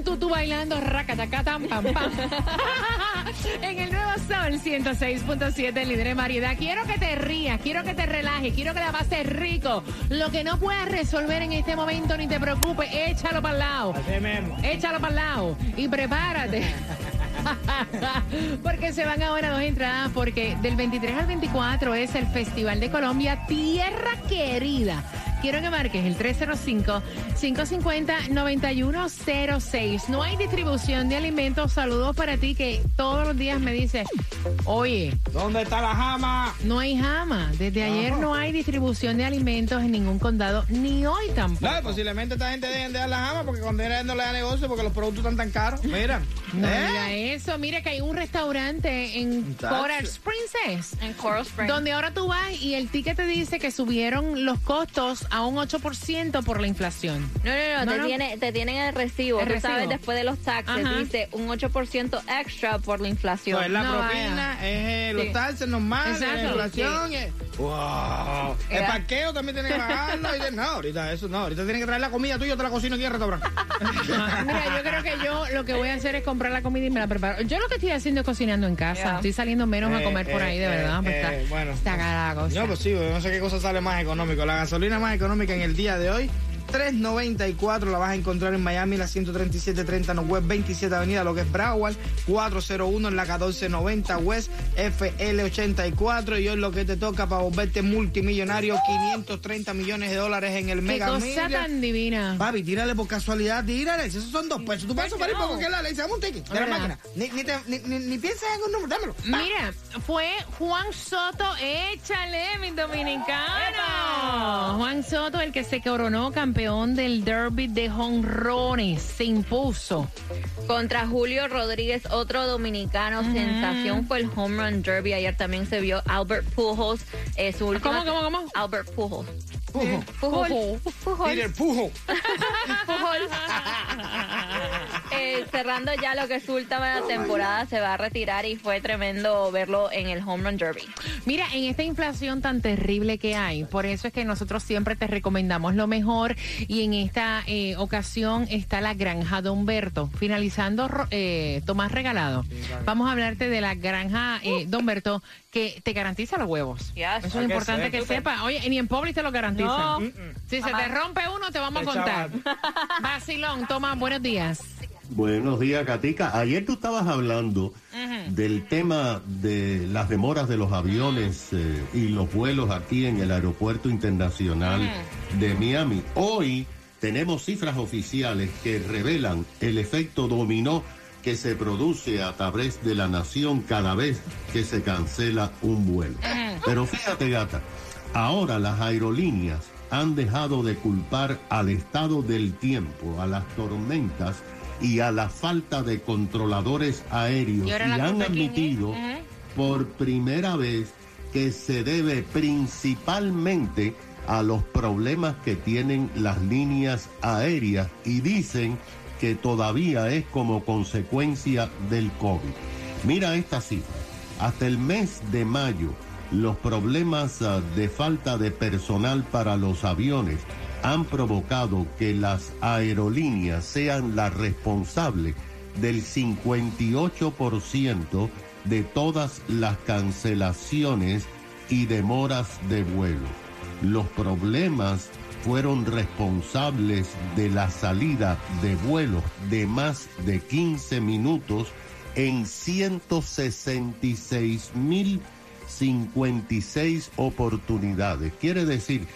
Un tutú bailando racatacatam pam pam. en el nuevo Sol 106.7, líder de variedad. Quiero que te rías, quiero que te relajes, quiero que la pases rico. Lo que no puedas resolver en este momento, ni te preocupes, échalo para el lado. Échalo para el lado y prepárate. porque se van ahora dos entradas, porque del 23 al 24 es el Festival de Colombia Tierra Querida. Quiero que marques el 305-550-9106. No hay distribución de alimentos. Saludos para ti que todos los días me dices, oye, ¿Dónde está la jama? no hay jama. Desde ayer no hay distribución de alimentos en ningún condado, ni hoy tampoco. No, posiblemente esta gente dejen de dar la jama porque cuando no le da negocio porque los productos están tan caros. Mira. No ¿eh? eso. Mire que hay un restaurante en. Coral Princess. En Coral Springs. Donde ahora tú vas y el ticket te dice que subieron los costos a un 8% por la inflación. No, no, no, No, te, no. Tiene, te tienen el recibo. El Tú recibo. sabes, después de los taxes, Ajá. dice un 8% extra por la inflación. Pues la No, propina, es eh, los Sí. taxes normales, la inflación. eh. Wow. El parqueo también tiene que pagarlo. y de- no, ahorita eso no. Ahorita tienen que traer la comida tuya, yo te la cocino aquí en el restaurante. Mira, yo creo que yo lo que voy a hacer es comprar la comida y me la preparo. Yo lo que estoy haciendo es cocinando en casa. Estoy saliendo menos a Eh, comer por eh, ahí, de eh, verdad. pues eh, está, bueno. está cara la cosa. No, pues sí, no sé qué cosa sale más económico. La gasolina más económica en el día de hoy, 3.94 la vas a encontrar en Miami, la 13730 no West 27 Avenida, lo que es Broward, 401 en la 1490 West FL84 y hoy lo que te toca para volverte multimillonario, 530 millones de dólares en el Qué Mega cosa Million. tan divina. Papi, tírale por casualidad, tírale. Esos son dos pesos. Tú pasas para ir por cualquier lado, le dices, dame un ticket de la máquina. Ni, ni, te- ni, ni, ni pienses en un número, dámelo. Mira, fue Juan Soto, échale, mi dominicano. Juan Soto, el que se coronó campeón del derby de jonrones, se impuso. Contra Julio Rodríguez, otro dominicano sensación fue el Home Run Derby. Ayer también se vio Albert Pujols. eh, su última- ¿Cómo, cómo, cómo? Albert Pujols. Pujo. Pujols. Pujols. Peter Pujo. Pujols. Cerrando ya lo que es su última temporada, se va a retirar y fue tremendo verlo en el Home Run Derby. Mira, en esta inflación tan terrible que hay, por eso es que nosotros siempre te recomendamos lo mejor y en esta eh, ocasión está la granja de Humberto. Finalizando, eh, Tomás Regalado, vamos a hablarte de la granja eh, de Humberto que te garantiza los huevos. Yes. Eso es importante que sepa. Oye, ni en Publix te lo garantiza. No. Si se te rompe uno, te vamos a contar. Vacilón, Tomás, buenos días. Buenos días, Katica. Ayer tú estabas hablando del tema de las demoras de los aviones eh, y los vuelos aquí en el Aeropuerto Internacional de Miami. Hoy tenemos cifras oficiales que revelan el efecto dominó que se produce a través de la nación cada vez que se cancela un vuelo. Pero fíjate, gata, ahora las aerolíneas han dejado de culpar al estado del tiempo, a las tormentas y a la falta de controladores aéreos ¿Y han es? admitido por primera vez que se debe principalmente a los problemas que tienen las líneas aéreas y dicen que todavía es como consecuencia del COVID. Mira esta cifra. Hasta el mes de mayo, los problemas ah, de falta de personal para los aviones han provocado que las aerolíneas sean las responsables del 58% de todas las cancelaciones y demoras de vuelo. Los problemas fueron responsables de la salida de vuelos de más de 15 minutos en 166.056 oportunidades. Quiere decir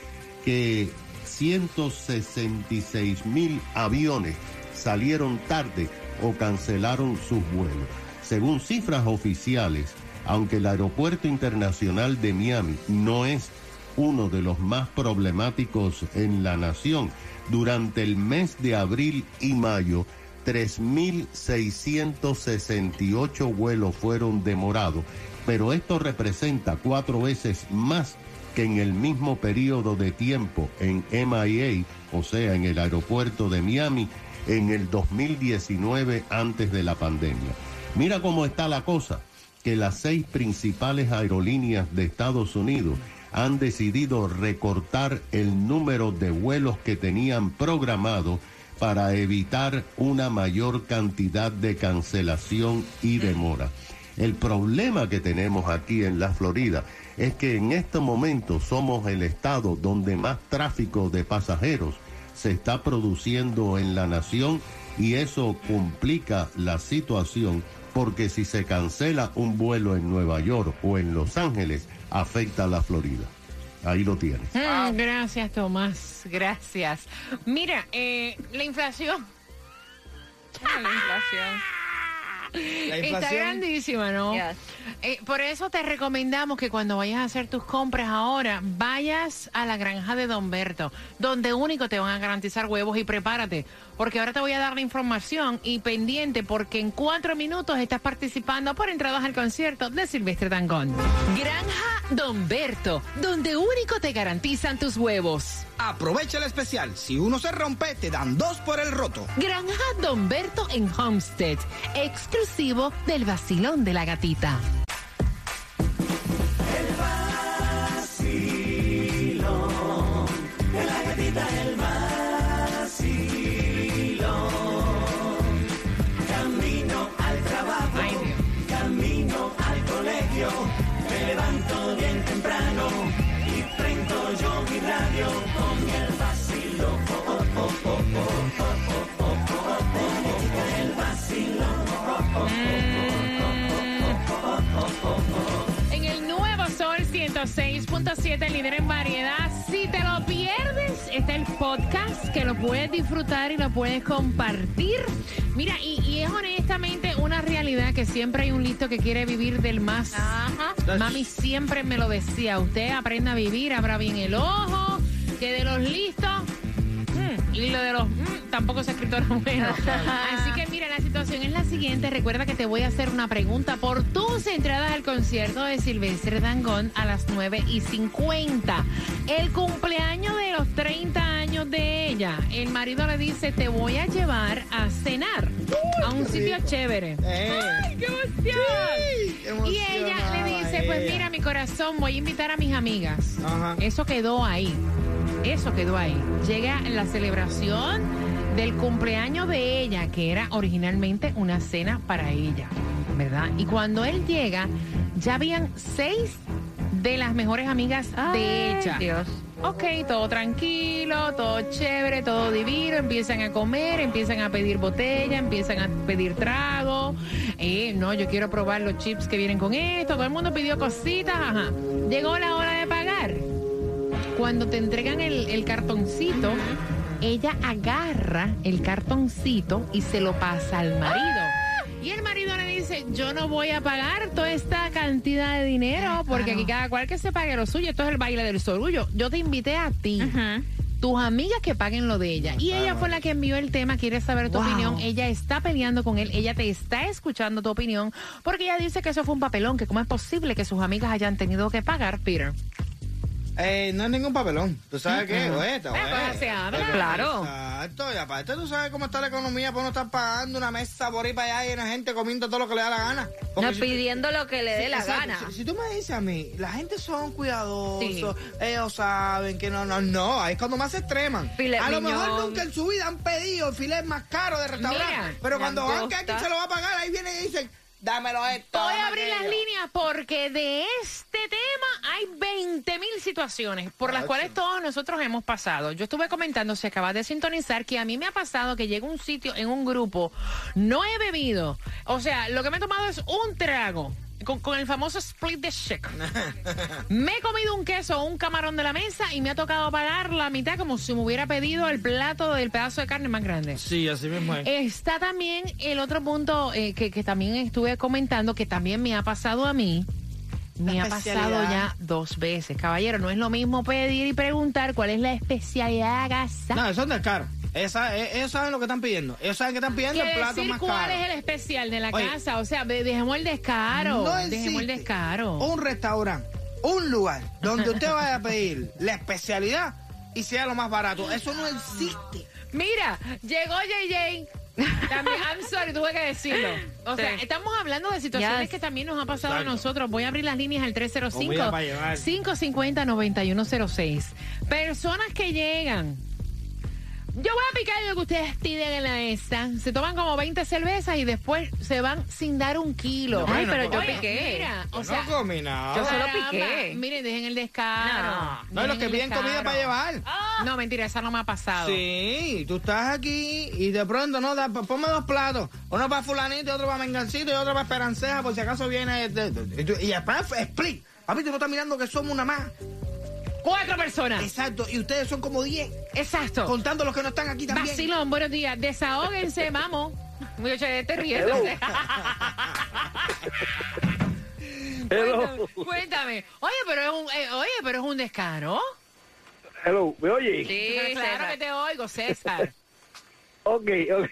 que 166 mil aviones salieron tarde o cancelaron sus vuelos. Según cifras oficiales, aunque el Aeropuerto Internacional de Miami no es uno de los más problemáticos en la nación, durante el mes de abril y mayo 3.668 vuelos fueron demorados, pero esto representa cuatro veces más que en el mismo periodo de tiempo en MIA, o sea, en el aeropuerto de Miami, en el 2019 antes de la pandemia. Mira cómo está la cosa, que las seis principales aerolíneas de Estados Unidos han decidido recortar el número de vuelos que tenían programado para evitar una mayor cantidad de cancelación y demora. El problema que tenemos aquí en la Florida es que en este momento somos el estado donde más tráfico de pasajeros se está produciendo en la nación y eso complica la situación porque si se cancela un vuelo en Nueva York o en Los Ángeles, afecta a la Florida. Ahí lo tienes. Mm, gracias, Tomás. Gracias. Mira, eh, la inflación. la inflación. La Está grandísima, ¿no? Yes. Eh, por eso te recomendamos que cuando vayas a hacer tus compras ahora, vayas a la granja de Don Berto, donde único te van a garantizar huevos y prepárate, porque ahora te voy a dar la información y pendiente, porque en cuatro minutos estás participando por entradas al concierto de Silvestre Dangón. Granja Don Berto, donde único te garantizan tus huevos. Aprovecha el especial. Si uno se rompe, te dan dos por el roto. Granja Don Berto en Homestead, exclusivo del vacilón de la gatita. 106.7, líder en variedad. Si te lo pierdes, está el podcast que lo puedes disfrutar y lo puedes compartir. Mira, y, y es honestamente una realidad que siempre hay un listo que quiere vivir del más. Ajá. Mami siempre me lo decía. Usted aprenda a vivir, abra bien el ojo, que de los listos. mm, y lo de los mm, tampoco es escritora bueno. Así que es la siguiente. Recuerda que te voy a hacer una pregunta por tus entradas al concierto de Silvestre Dangón a las 9 y 50. El cumpleaños de los 30 años de ella. El marido le dice, te voy a llevar a cenar a un sitio chévere. Eh. ¡Ay, qué emoción! Sí, Y ella le dice, pues mira mi corazón, voy a invitar a mis amigas. Ajá. Eso quedó ahí. Eso quedó ahí. Llega la celebración del cumpleaños de ella, que era originalmente una cena para ella, ¿verdad? Y cuando él llega, ya habían seis de las mejores amigas de ella. Dios. Ok, todo tranquilo, todo chévere, todo divino. Empiezan a comer, empiezan a pedir botella, empiezan a pedir trago. Eh, no, yo quiero probar los chips que vienen con esto. Todo el mundo pidió cositas. Ajá. Llegó la hora de pagar. Cuando te entregan el, el cartoncito, ella agarra el cartoncito y se lo pasa al marido. Y el marido le dice, yo no voy a pagar toda esta cantidad de dinero porque aquí cada cual que se pague lo suyo. Esto es el baile del sorullo. Yo te invité a ti. Tus amigas que paguen lo de ella. Y ella fue la que envió el tema, quiere saber tu Wow. opinión. Ella está peleando con él, ella te está escuchando tu opinión, porque ella dice que eso fue un papelón, que cómo es posible que sus amigas hayan tenido que pagar, Peter. Eh, no es ningún papelón. ¿Tú sabes qué? Eh, pues, se habla. Claro. Exacto. Y aparte, tú sabes cómo está la economía para no estar pagando una mesa por ahí para allá y la gente comiendo todo lo que le da la gana. Porque No si- pidiendo lo que le dé Sí, la exacto. gana. Si, si tú me dices a mí, la gente son cuidadosos, Sí. ellos saben que no, no, no, ahí es cuando más se extreman. Filet a lo mejor nunca en su vida han pedido el filet más caro de restaurante, Mira, pero cuando van que alguien se lo va a pagar, ahí vienen y dicen, dámelo esto. Voy a abrir las aquello". líneas porque de este tema hay 20 mil situaciones por las cuales todos nosotros hemos pasado. Yo estuve comentando, si acabas de sintonizar, que a mí me ha pasado que llego a un sitio en un grupo, no he bebido, o sea, lo que me he tomado es un trago. Con, con el famoso split the shake. me he comido un queso o un camarón de la mesa y me ha tocado pagar la mitad como si me hubiera pedido el plato del pedazo de carne más grande. Sí, así mismo es. Está también el otro punto eh, que, que también estuve comentando, que también me ha pasado a mí. Me ha pasado ya dos veces. Caballero, no es lo mismo pedir y preguntar cuál es la especialidad de casa. No, eso no es caro. Esa- eh, ellos saben lo que están pidiendo. Ellos saben que están pidiendo el plato decir más cuál caro. es el especial de la Oye. casa. O sea, de- dejemos el descaro. No dejemos el existe descaro. Un restaurante, un lugar donde usted vaya a pedir la especialidad y sea lo más barato. Eso no existe. Mira, llegó JJ. También, I'm sorry, tuve que decirlo. O sea, estamos hablando de situaciones Yes. que también nos ha pasado a nosotros. Voy a abrir las líneas al Comida para llevar. 305-550-9106. Personas que llegan. Yo voy a picar lo que ustedes piden en la mesa. Se toman como 20 cervezas y después se van sin dar un kilo. No, Ay, bueno, pero yo piqué. Mira, o Yo sea, no comí nada. Yo solo caramba. piqué. Miren, dejen el descaro. No. No, y los que piden comida para llevar. No, mentira, esa no me ha pasado. Sí, tú estás aquí y de pronto, no, da, ponme dos platos. Uno para fulanito y otro para mengancito y otro para esperanceja por si acaso viene... de- de- y después split. Papi, tú no estás mirando que somos una más. Cuatro personas. Exacto, y ustedes son como 10, Exacto. contando los que no están aquí también. Vacilón, buenos días. Desahóguense, vamos. Muchacho, te ríes. Hello. Cuéntame, cuéntame. Oye, pero es un, eh, oye, pero es un descaro. Hello, ¿me oye? Sí, claro César. que te oigo, César. Ok, ok.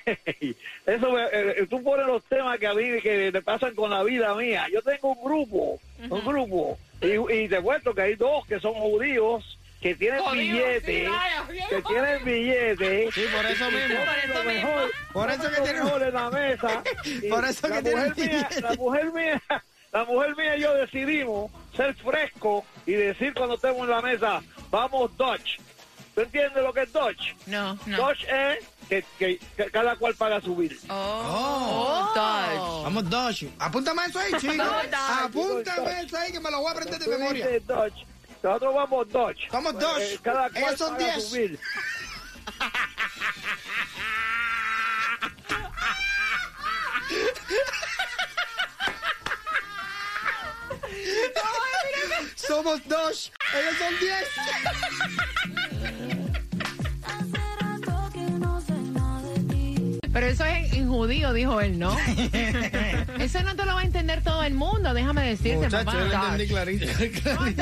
Eso me- eh, tú pones los temas que a mí que te pasan con la vida mía. Yo tengo un grupo, un grupo, y, y te cuento que hay dos que son judíos que tienen billetes, sí, vaya, viejo. que tienen billetes. Sí, por eso mismo. Por eso lo mismo. mejor, Por eso que tienen- mejor en la mesa. Por eso que tienen mujer mía, billetes. La mujer mía, la mujer mía y yo decidimos ser frescos y decir cuando estemos en la mesa, vamos Dutch. ¿Tú entiendes lo que es Dutch? No, no. Dodge es que, que- que cada cual paga su bill. Oh, Dodge. Vamos, Dodge. Apúntame eso ahí, chico. Apúntame eso ahí que me lo voy a aprender de memoria. Dodge. Nosotros vamos Dodge. Vamos Dodge. Eh, cada cual Ellos son paga 10. su bill. Somos Dodge. Ellos son 10. Pero eso es en, judío, dijo él, ¿no? eso no te lo va a entender todo el mundo, déjame decirte, Muchacho, papá. yo lo entendí clarito. Oh.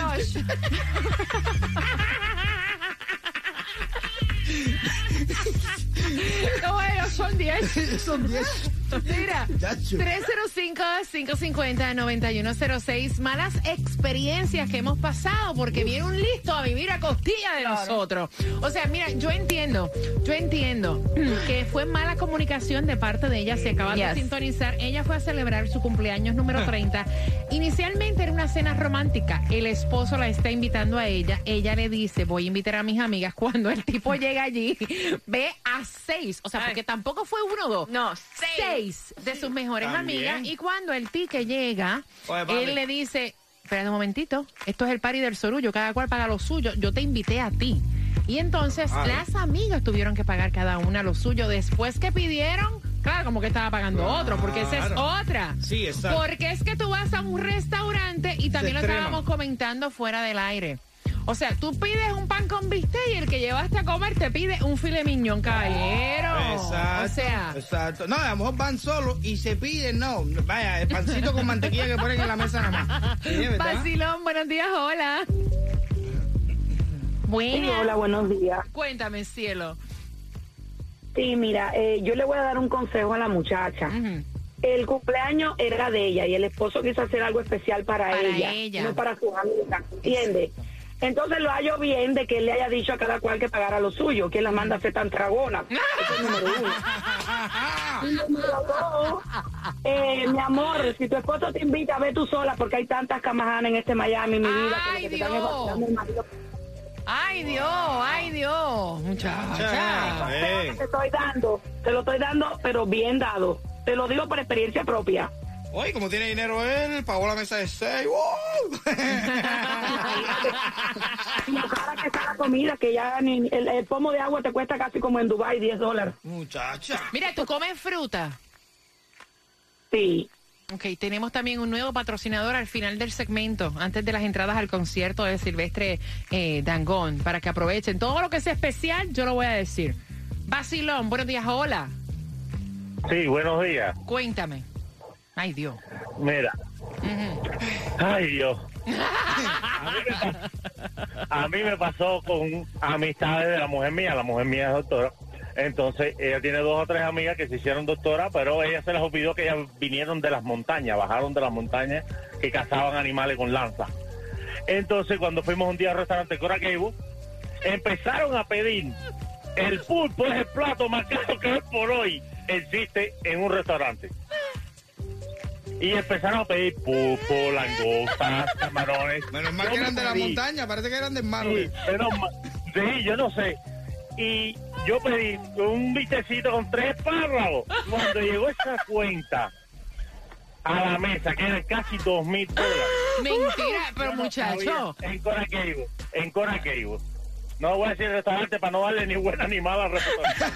No, bueno, son 10. son 10. Mira, Muchacho. 305-550-9106. Malas experiencias que hemos pasado porque viene un listo a vivir a costilla de nosotros. O sea, mira, yo entiendo, yo entiendo que fue mala comunicación de parte de ella. Se acaba de sintonizar. Ella fue a celebrar su cumpleaños número 30. Inicialmente era una cena romántica. El esposo la está invitando a ella. Ella le dice, voy a invitar a mis amigas. Cuando el tipo llega allí, ve a seis. O sea, porque tampoco fue uno o dos No, seis. seis de sus mejores También. amigas y cuando el tique llega, Oye, él le dice, espérate un momentito, esto es el party del sorullo, cada cual paga lo suyo, yo te invité a ti. Y entonces Ay. las amigas tuvieron que pagar cada una lo suyo después que pidieron. Claro, como que estaba pagando otro, porque esa es otra. Sí, exacto. Porque es que tú vas a un restaurante y también lo extrema. estábamos comentando fuera del aire. O sea, tú pides un pan con bistec y el que llevaste a comer te pide un filet miñón, caballero. Exacto. O sea, Exacto. No, a lo mejor van solos y se piden, no. Vaya, el pancito con mantequilla que ponen en la mesa nada más. Vacilón, buenos días, hola. Sí, Buenas. hola, buenos días. Cuéntame, cielo. Sí, mira, eh, yo le voy a dar un consejo a la muchacha. El cumpleaños era de ella y el esposo quiso hacer algo especial para, Para ella, ella. no para sus amigas, ¿entiendes? Entonces lo hallo bien de que él le haya dicho a cada cual que pagara lo suyo, que la manda a ser tan tragona. Eso es número uno. Y número dos, eh, mi amor, si tu esposo te invita, ve tú sola porque hay tantas camajanas en este Miami, mi vida. que Ay, que te están Dios. Ay, Dios, ay, Dios. Muchacha. Eh. Te estoy dando, te lo estoy dando, pero bien dado. Te lo digo por experiencia propia. Oye, como tiene dinero él, pagó la mesa de seis. ¡Wow! Y lo cara que está la comida, que ya ni, el, el pomo de agua te cuesta casi como en Dubai 10 dólares. Muchacha. Mira, tú comes fruta. Sí. Ok, tenemos también un nuevo patrocinador al final del segmento, antes de las entradas al concierto de Silvestre eh, Dangón, para que aprovechen. Todo lo que sea especial, yo lo voy a decir. Vacilón, buenos días, hola. Sí, buenos días. Cuéntame. Ay, Dios. Mira. Ay, Dios. A mí, me, pa- a mí me pasó con amistades de la mujer mía, la mujer mía es doctora, Entonces, ella tiene dos o tres amigas que se hicieron doctora, pero ella se les olvidó que ellas vinieron de las montañas, bajaron de las montañas que cazaban animales con lanza. Entonces, cuando fuimos un día al restaurante Coraquebo, empezaron a pedir el pulpo es el plato más caro que hoy por hoy existe en un restaurante. Y empezaron a pedir pulpo, langostas, camarones. Menos mal que Yo eran de la pedí- montaña, parece que eran del mar. Sí, menos mal. Sí, yo no sé. Y yo pedí un bistecito con tres párrafos. Cuando llegó esa cuenta a la mesa, que eran casi dos mil dólares. Mentira, pero Yo no muchacho. En Coraquebo, en Coraquebo. No voy a decir restaurante para no darle ni buena ni mala reputación.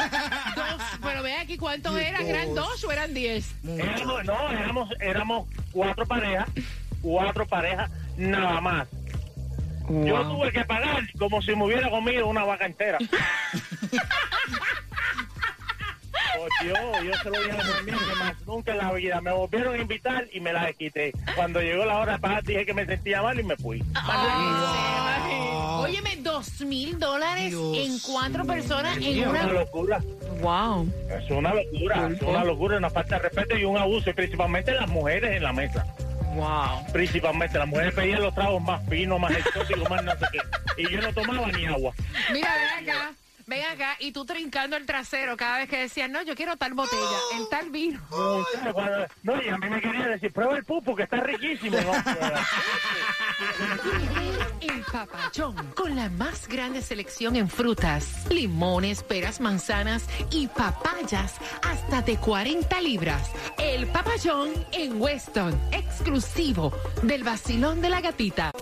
Dos, pero ve aquí cuántos eran, ¿eran dos o eran diez? Éramos- no, éramos, éramos cuatro parejas, cuatro parejas nada más. Yo tuve que pagar como si me hubiera comido una vaca entera. Pues yo, yo se lo dije a la mujer mía que más nunca en la vida me volvieron a invitar y me la desquité. Cuando llegó la hora de pagar dije que me sentía mal y me fui. Óyeme, dos mil dólares en cuatro personas en Es una una... locura, Wow. es una locura, es una locura, una falta de respeto y un abuso, y principalmente las mujeres en la mesa. Wow. Principalmente las mujeres pedían los tragos más finos, más exóticos, más no sé qué. Y yo no tomaba ni agua. Mira, ven acá. Ven acá y tú trincando el trasero cada vez que decían, no, yo quiero tal botella, el tal vino. No, y a mí me quería decir, prueba el pupo, que está riquísimo. ¿no? El papachón, con la más grande selección en frutas, limones, peras, manzanas y papayas hasta de 40 libras. El papachón en Weston, exclusivo del vacilón de la gatita.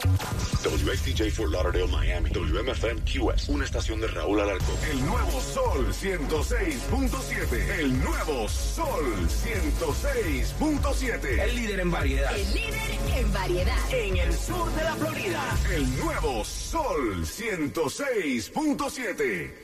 WXTJ for Lauderdale, Miami. WMFM QS. Una estación de Raúl Alarcón. El nuevo Sol 106.7. El nuevo Sol 106.7. El líder en variedad. El líder en variedad. En el sur de la Florida. El nuevo Sol 106.7.